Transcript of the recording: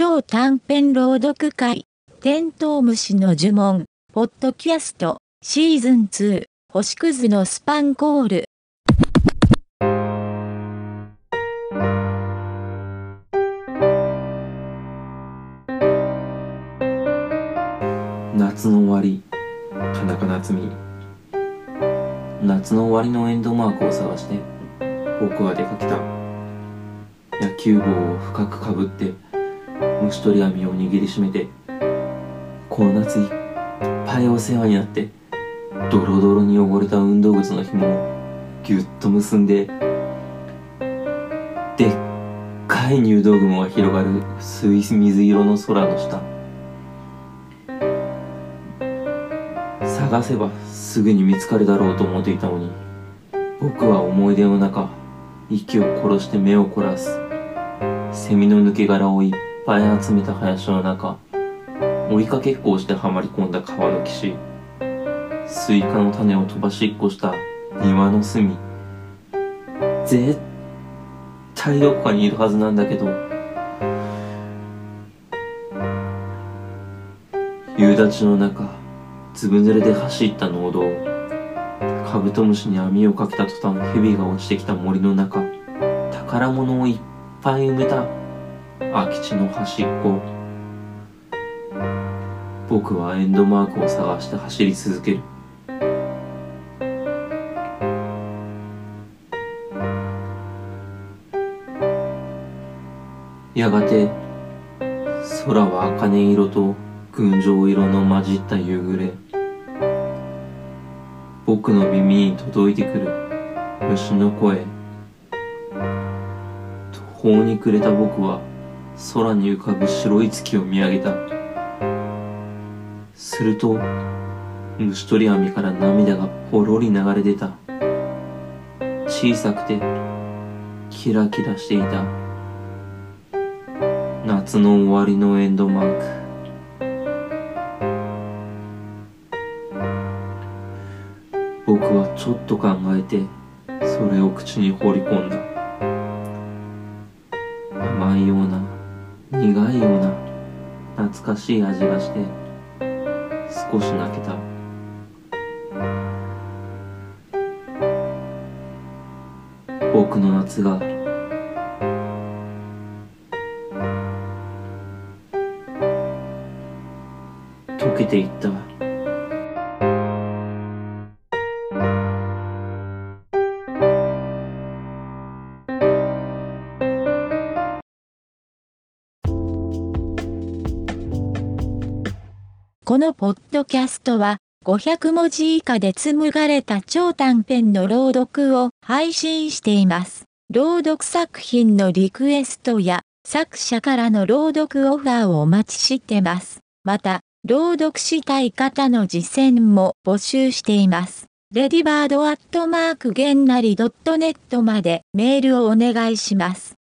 超短編朗読会、テントウムシの呪文、ポッドキャスト、シーズン2、星屑のスパンコール。夏の終わり田中夏実夏の終わりのエンドマークを探して僕は出かけた野球帽を深くかぶって虫取り網を握りしめてこの夏いっぱいお世話になってドロドロに汚れた運動靴の紐をぎゅっと結んででっかい入道雲が広がる薄い水色の空の下探せばすぐに見つかるだろうと思っていたのに僕は思い出の中息を殺して目を凝らすセミの抜け殻をいっぱい集めた林の中追いかけっこをしてはまり込んだ川の岸スイカの種を飛ばしっこした庭の隅絶対どこかにいるはずなんだけど夕立の中ずぶ濡れで走った農道カブトムシに網をかけた途端蛇が落ちてきた森の中宝物をいっぱい埋めた空き地の端っこ。僕はエンドマークを探して走り続ける。やがて空は茜色と群青色の混じった夕暮れ僕の耳に届いてくる虫の声途方に暮れた僕は空に浮かぶ白い月を見上げた。すると虫取り網から涙がポロリ流れ出た。小さくてキラキラしていた。夏の終わりのエンドマーク。僕はちょっと考えてそれを口に放り込んだ。甘いような苦いような懐かしい味がして少し泣けた。僕の夏が溶けていった。このポッドキャストは500文字以下で紡がれた超短編の朗読を配信しています。朗読作品のリクエストや作者からの朗読オファーをお待ちしてます。また、朗読したい方の実践も募集しています。レディバードアットマークゲンナリ .net までメールをお願いします。